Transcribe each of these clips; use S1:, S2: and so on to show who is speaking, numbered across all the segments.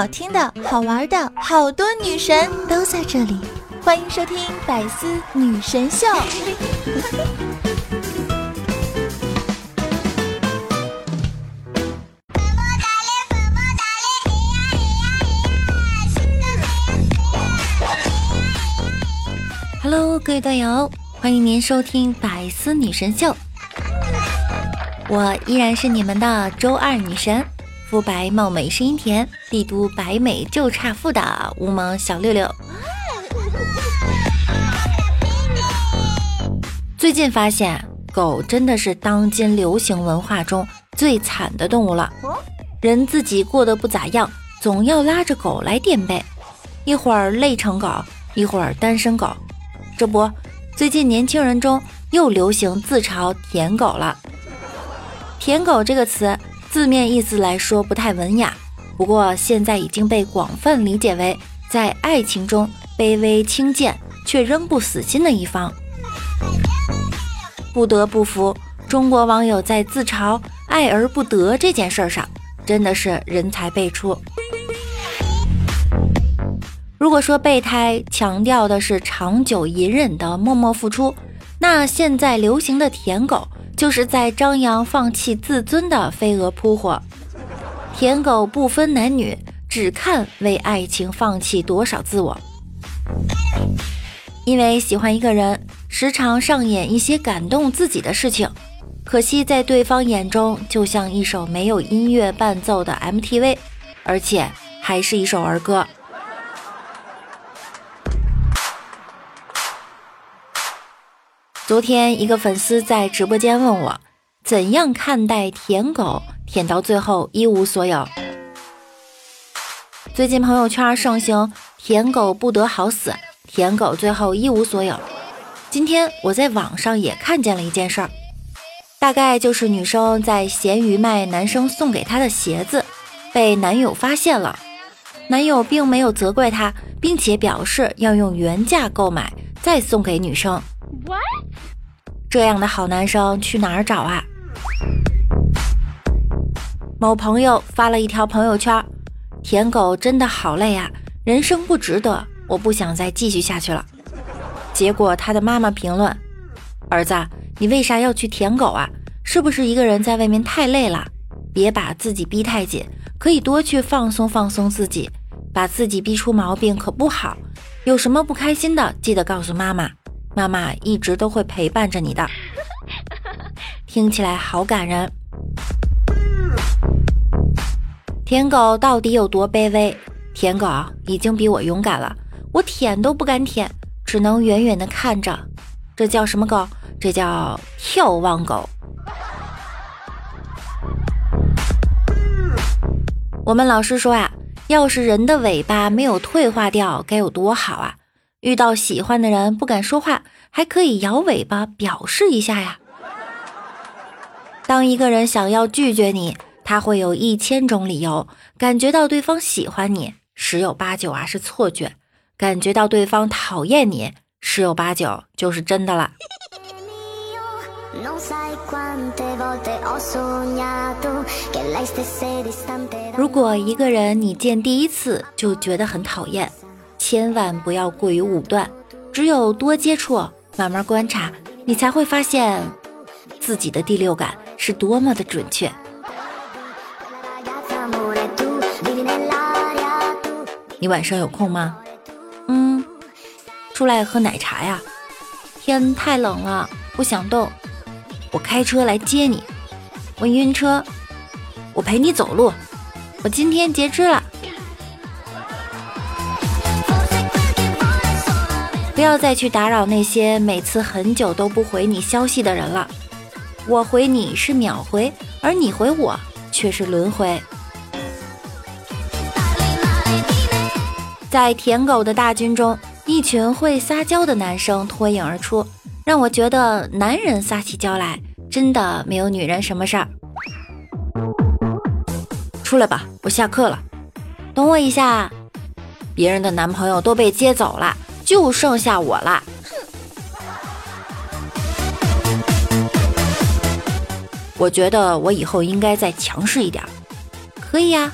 S1: 好听的、好玩的，好多女神都在这里，欢迎收听《百思女神秀》。
S2: Hello，各位段友，欢迎您收听《百思女神秀》，我依然是你们的周二女神。肤白貌美声音甜，帝都白美就差富的无毛小六六。最近发现，狗真的是当今流行文化中最惨的动物了。人自己过得不咋样，总要拉着狗来垫背，一会儿累成狗，一会儿单身狗。这不，最近年轻人中又流行自嘲“舔狗”了。“舔狗”这个词。字面意思来说不太文雅，不过现在已经被广泛理解为在爱情中卑微轻贱却仍不死心的一方。不得不服，中国网友在自嘲爱而不得这件事上真的是人才辈出。如果说备胎强调的是长久隐忍的默默付出，那现在流行的舔狗。就是在张扬放弃自尊的飞蛾扑火，舔狗不分男女，只看为爱情放弃多少自我。因为喜欢一个人，时常上演一些感动自己的事情，可惜在对方眼中，就像一首没有音乐伴奏的 MTV，而且还是一首儿歌。昨天，一个粉丝在直播间问我，怎样看待舔狗舔到最后一无所有？最近朋友圈盛行“舔狗不得好死”，舔狗最后一无所有。今天我在网上也看见了一件事儿，大概就是女生在闲鱼卖男生送给她的鞋子，被男友发现了。男友并没有责怪她，并且表示要用原价购买，再送给女生。What？这样的好男生去哪儿找啊？某朋友发了一条朋友圈：“舔狗真的好累啊，人生不值得，我不想再继续下去了。”结果他的妈妈评论：“儿子，你为啥要去舔狗啊？是不是一个人在外面太累了？别把自己逼太紧，可以多去放松放松自己，把自己逼出毛病可不好。有什么不开心的，记得告诉妈妈。”妈妈一直都会陪伴着你的，听起来好感人。舔狗到底有多卑微？舔狗已经比我勇敢了，我舔都不敢舔，只能远远的看着。这叫什么狗？这叫眺望狗。我们老师说呀，要是人的尾巴没有退化掉，该有多好啊！遇到喜欢的人不敢说话，还可以摇尾巴表示一下呀。当一个人想要拒绝你，他会有一千种理由。感觉到对方喜欢你，十有八九啊是错觉；感觉到对方讨厌你，十有八九就是真的了。如果一个人你见第一次就觉得很讨厌。千万不要过于武断，只有多接触、慢慢观察，你才会发现自己的第六感是多么的准确。你晚上有空吗？嗯，出来喝奶茶呀。天太冷了，不想动。我开车来接你。我晕车。我陪你走路。我今天截肢了。不要再去打扰那些每次很久都不回你消息的人了。我回你是秒回，而你回我却是轮回。在舔狗的大军中，一群会撒娇的男生脱颖而出，让我觉得男人撒起娇来真的没有女人什么事儿。出来吧，我下课了。等我一下，别人的男朋友都被接走了。就剩下我啦！我觉得我以后应该再强势一点。可以呀，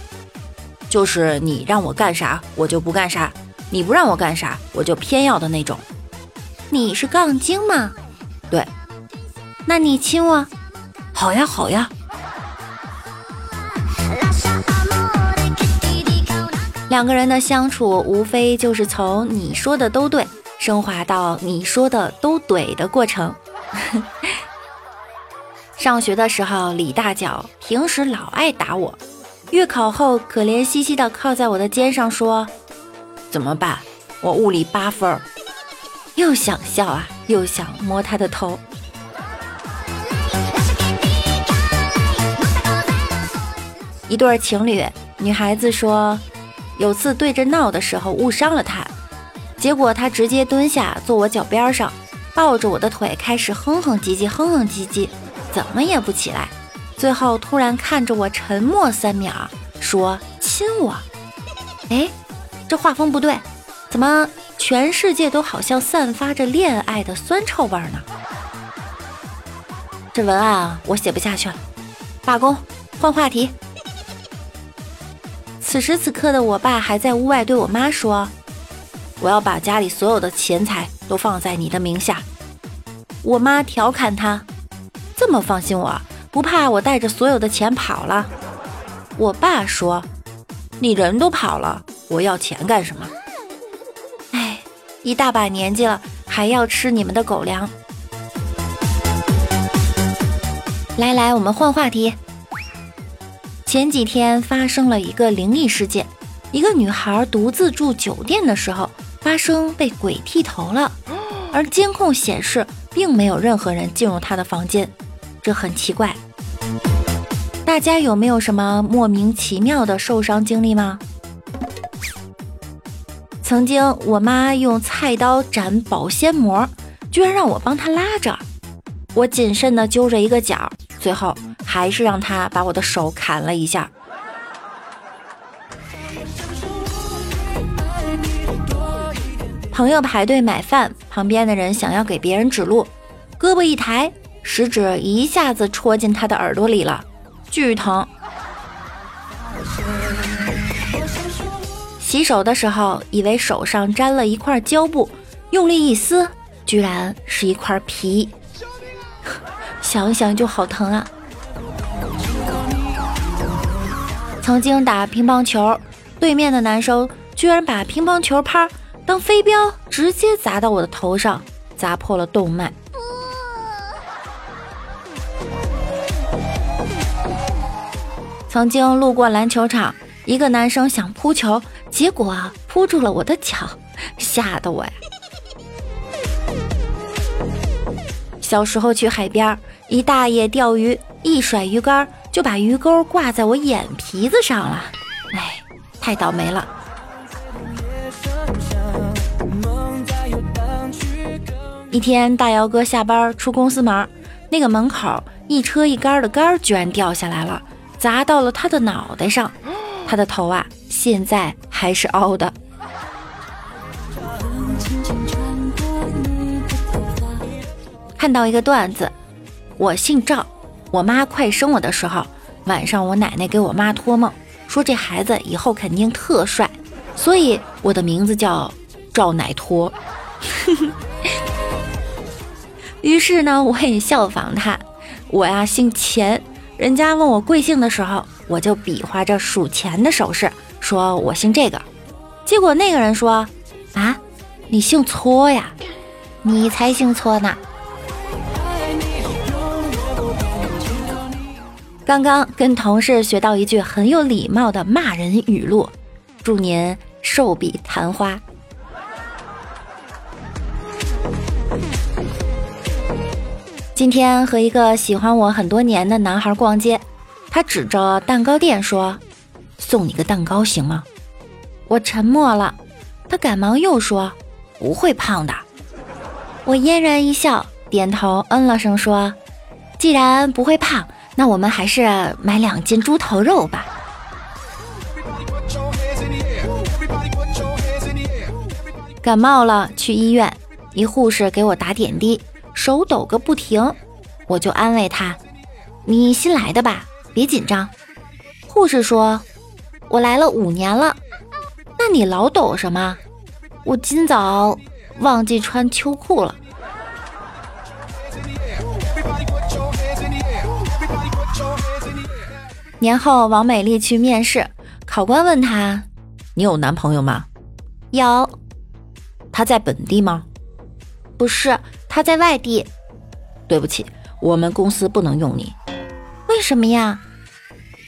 S3: 就是你让我干啥我就不干啥，你不让我干啥我就偏要的那种。
S2: 你是杠精吗？
S3: 对。
S2: 那你亲我？
S3: 好呀，好呀。
S2: 两个人的相处，无非就是从你说的都对，升华到你说的都怼的过程。上学的时候，李大脚平时老爱打我，月考后可怜兮兮的靠在我的肩上说：“
S3: 怎么办？我物理八分。”
S2: 又想笑啊，又想摸他的头。一对情侣，女孩子说。有次对着闹的时候误伤了他，结果他直接蹲下坐我脚边上，抱着我的腿开始哼哼唧唧，哼哼唧唧，怎么也不起来。最后突然看着我沉默三秒，说亲我。哎，这画风不对，怎么全世界都好像散发着恋爱的酸臭味呢？这文案我写不下去了，罢工，换话题。此时此刻的我爸还在屋外对我妈说：“我要把家里所有的钱财都放在你的名下。”我妈调侃他：“这么放心我，不怕我带着所有的钱跑了？”我爸说：“你人都跑了，我要钱干什么？”哎，一大把年纪了，还要吃你们的狗粮。来来，我们换话题。前几天发生了一个灵异事件，一个女孩独自住酒店的时候，发生被鬼剃头了，而监控显示并没有任何人进入她的房间，这很奇怪。大家有没有什么莫名其妙的受伤经历吗？曾经我妈用菜刀斩保鲜膜，居然让我帮她拉着，我谨慎的揪着一个角，最后。还是让他把我的手砍了一下。朋友排队买饭，旁边的人想要给别人指路，胳膊一抬，食指一下子戳进他的耳朵里了，巨疼。洗手的时候，以为手上沾了一块胶布，用力一撕，居然是一块皮，想想就好疼啊！曾经打乒乓球，对面的男生居然把乒乓球拍当飞镖，直接砸到我的头上，砸破了动脉。曾经路过篮球场，一个男生想扑球，结果扑住了我的脚，吓得我呀！小时候去海边，一大爷钓鱼，一甩鱼竿。就把鱼钩挂在我眼皮子上了，哎，太倒霉了。一天，大姚哥下班出公司门，那个门口一车一杆的杆居然掉下来了，砸到了他的脑袋上，他的头啊，现在还是凹的。看到一个段子，我姓赵。我妈快生我的时候，晚上我奶奶给我妈托梦，说这孩子以后肯定特帅，所以我的名字叫赵乃托。于是呢，我也效仿他，我呀姓钱，人家问我贵姓的时候，我就比划着数钱的手势，说我姓这个。结果那个人说：“啊，你姓搓呀？你才姓搓呢。”刚刚跟同事学到一句很有礼貌的骂人语录，祝您寿比昙花。今天和一个喜欢我很多年的男孩逛街，他指着蛋糕店说：“送你个蛋糕行吗？”我沉默了，他赶忙又说：“不会胖的。”我嫣然一笑，点头嗯了声说：“既然不会胖。”那我们还是买两斤猪头肉吧。感冒了，去医院，一护士给我打点滴，手抖个不停，我就安慰他：“你新来的吧，别紧张。”护士说：“我来了五年了。那你老抖什么？我今早忘记穿秋裤了。年后，王美丽去面试，考官问她：“
S3: 你有男朋友吗？”“
S2: 有。”“
S3: 他在本地吗？”“
S2: 不是，他在外地。”“
S3: 对不起，我们公司不能用你。”“
S2: 为什么呀？”“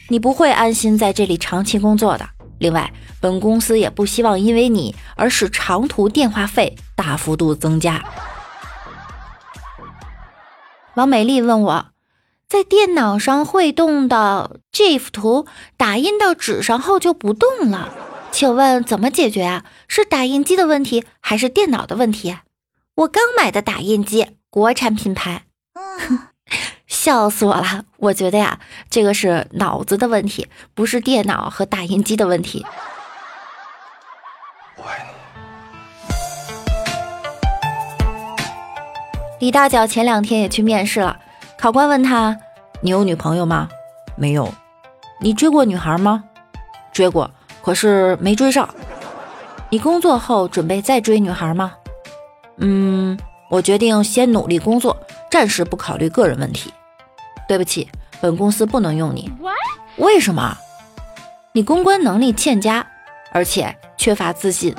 S3: 你不会安心在这里长期工作的。另外，本公司也不希望因为你而使长途电话费大幅度增加。”
S2: 王美丽问我。在电脑上会动的 GIF 图打印到纸上后就不动了，请问怎么解决啊？是打印机的问题还是电脑的问题？我刚买的打印机，国产品牌。笑死我了！我觉得呀，这个是脑子的问题，不是电脑和打印机的问题。李大脚前两天也去面试了。考官问他：“你有女朋友吗？”“
S3: 没有。”“
S2: 你追过女孩吗？”“
S3: 追过，可是没追上。”“
S2: 你工作后准备再追女孩吗？”“
S3: 嗯，我决定先努力工作，暂时不考虑个人问题。”“对不起，本公司不能用你。”“
S2: 为什么？”“你公关能力欠佳，而且缺乏自信。”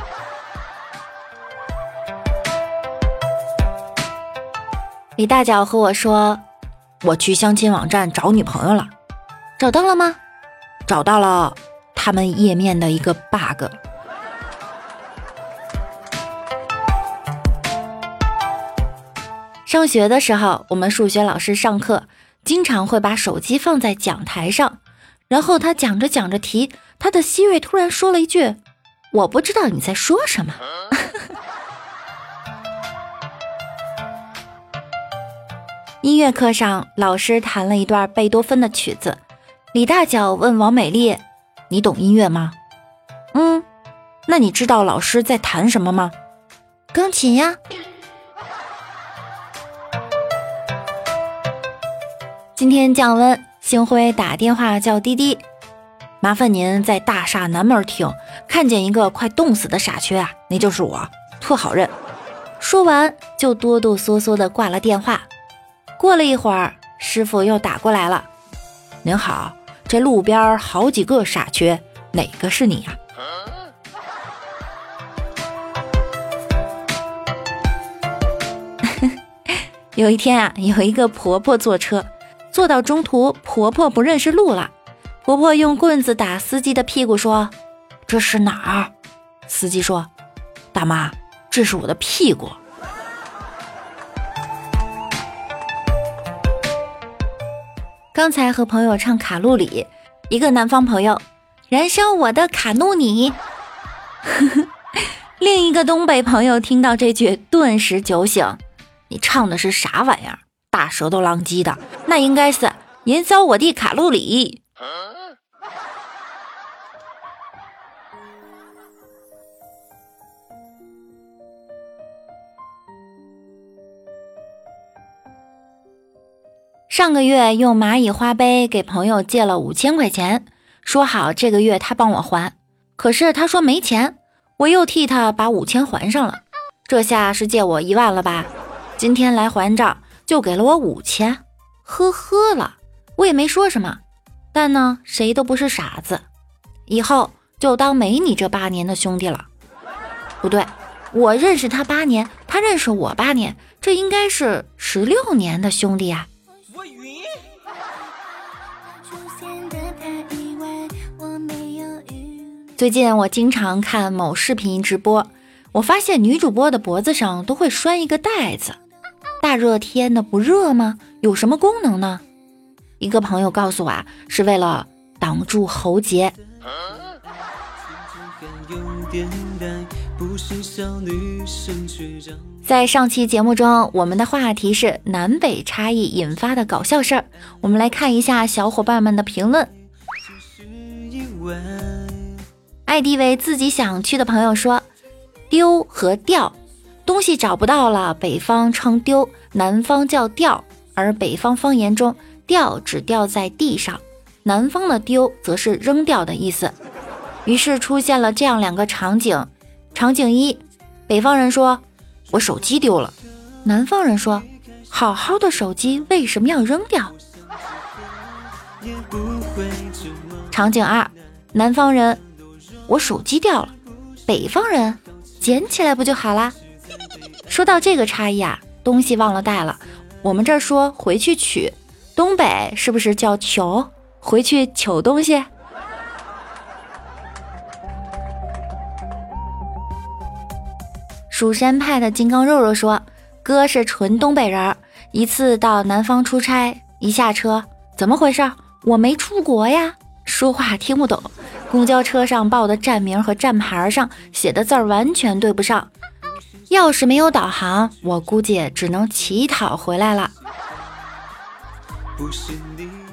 S2: 李大脚和我说。
S3: 我去相亲网站找女朋友了，
S2: 找到了吗？
S3: 找到了，他们页面的一个 bug。
S2: 上学的时候，我们数学老师上课经常会把手机放在讲台上，然后他讲着讲着题，他的希瑞突然说了一句：“我不知道你在说什么。”音乐课上，老师弹了一段贝多芬的曲子。李大脚问王美丽：“你懂音乐吗？”“
S3: 嗯。”“那你知道老师在弹什么吗？”“
S2: 钢琴呀。”今天降温，星辉打电话叫滴滴：“
S3: 麻烦您在大厦南门停，看见一个快冻死的傻缺啊，那就是我，特好认。”
S2: 说完就哆哆嗦嗦的挂了电话。过了一会儿，师傅又打过来了。
S3: 您好，这路边好几个傻缺，哪个是你呀？
S2: 有一天啊，有一个婆婆坐车，坐到中途，婆婆不认识路了。婆婆用棍子打司机的屁股，说：“这是哪儿？”司机说：“
S3: 大妈，这是我的屁股。”
S2: 刚才和朋友唱卡路里，一个南方朋友，燃烧我的卡路里。另一个东北朋友听到这句，顿时酒醒。你唱的是啥玩意儿？大舌头浪叽的，那应该是燃烧我的卡路里。上个月用蚂蚁花呗给朋友借了五千块钱，说好这个月他帮我还，可是他说没钱，我又替他把五千还上了，这下是借我一万了吧？今天来还账就给了我五千，呵呵了，我也没说什么，但呢，谁都不是傻子，以后就当没你这八年的兄弟了。不对，我认识他八年，他认识我八年，这应该是十六年的兄弟啊。最近我经常看某视频直播，我发现女主播的脖子上都会拴一个袋子。大热天的不热吗？有什么功能呢？一个朋友告诉我啊，是为了挡住喉结。在上期节目中，我们的话题是南北差异引发的搞笑事儿。我们来看一下小伙伴们的评论。艾迪为自己想去的朋友说：“丢和掉，东西找不到了，北方称丢，南方叫掉。而北方方言中，掉只掉在地上，南方的丢则是扔掉的意思。于是出现了这样两个场景：场景一，北方人说：“我手机丢了。”南方人说：“好好的手机为什么要扔掉？”场景二，南方人：“我手机掉了。”北方人：“捡起来不就好啦？”说到这个差异啊，东西忘了带了，我们这说回去取，东北是不是叫求回去取东西？蜀山派的金刚肉肉说：“哥是纯东北人，一次到南方出差，一下车，怎么回事？我没出国呀，说话听不懂。公交车上报的站名和站牌上写的字儿完全对不上。要是没有导航，我估计只能乞讨回来了。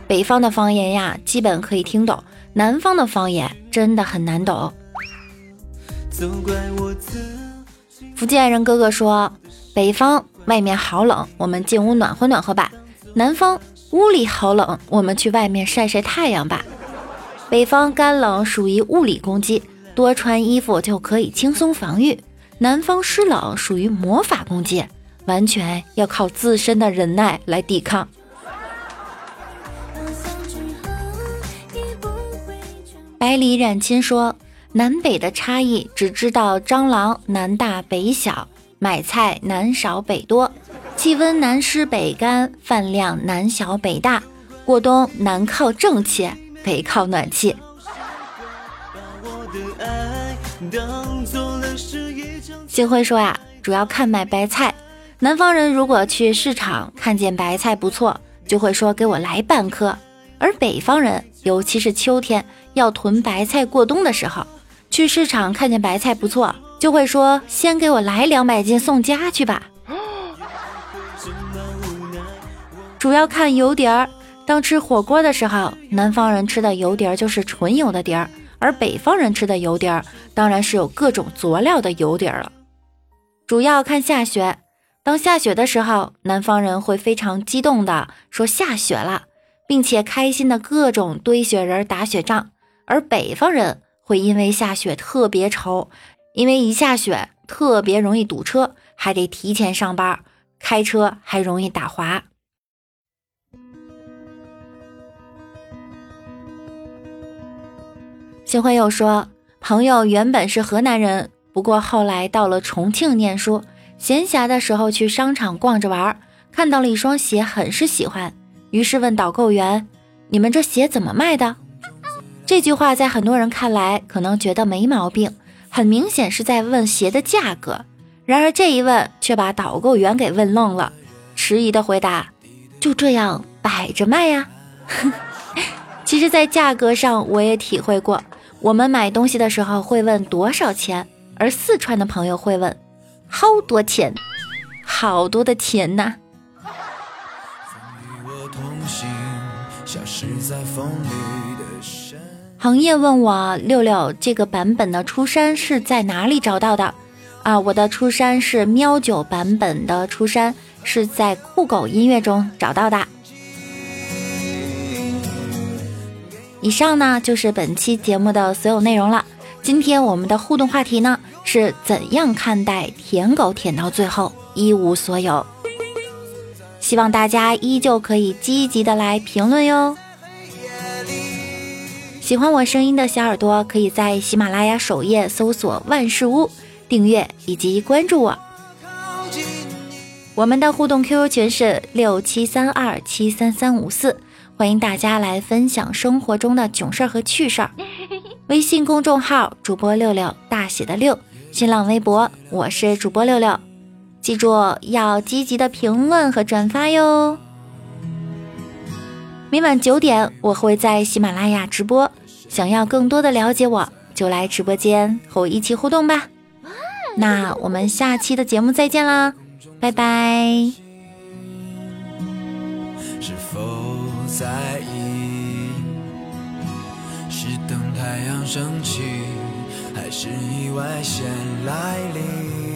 S2: 北方的方言呀，基本可以听懂；南方的方言真的很难懂。”总怪我自福建人哥哥说：“北方外面好冷，我们进屋暖和暖和吧；南方屋里好冷，我们去外面晒晒太阳吧。北方干冷属于物理攻击，多穿衣服就可以轻松防御；南方湿冷属于魔法攻击，完全要靠自身的忍耐来抵抗。”百里染青说。南北的差异，只知道蟑螂南大北小，买菜南少北多，气温南湿北干，饭量南小北大，过冬南靠正气，北靠暖气。星辉说呀，主要看买白菜。南方人如果去市场看见白菜不错，就会说给我来半颗；而北方人，尤其是秋天要囤白菜过冬的时候。去市场看见白菜不错，就会说先给我来两百斤送家去吧。主要看油碟儿。当吃火锅的时候，南方人吃的油碟儿就是纯油的碟儿，而北方人吃的油碟儿当然是有各种佐料的油碟儿了。主要看下雪。当下雪的时候，南方人会非常激动的说下雪了，并且开心的各种堆雪人打雪仗，而北方人。会因为下雪特别愁，因为一下雪特别容易堵车，还得提前上班，开车还容易打滑。新辉又说，朋友原本是河南人，不过后来到了重庆念书，闲暇的时候去商场逛着玩，看到了一双鞋，很是喜欢，于是问导购员：“你们这鞋怎么卖的？”这句话在很多人看来可能觉得没毛病，很明显是在问鞋的价格。然而这一问却把导购员给问愣了，迟疑的回答：“就这样摆着卖呀。”其实，在价格上我也体会过，我们买东西的时候会问多少钱，而四川的朋友会问好多钱，好多的钱呐。行行业问我六六这个版本的出山是在哪里找到的？啊，我的出山是喵九版本的出山是在酷狗音乐中找到的。以上呢就是本期节目的所有内容了。今天我们的互动话题呢是怎样看待舔狗舔到最后一无所有？希望大家依旧可以积极的来评论哟。喜欢我声音的小耳朵，可以在喜马拉雅首页搜索“万事屋”，订阅以及关注我。我们的互动 QQ 群是六七三二七三三五四，欢迎大家来分享生活中的囧事儿和趣事儿。微信公众号主播六六大写的六，新浪微博我是主播六六，记住要积极的评论和转发哟。每晚九点，我会在喜马拉雅直播。想要更多的了解我，就来直播间和我一起互动吧。那我们下期的节目再见啦，拜拜。是否在意？是等太阳升起，还是意外先来临？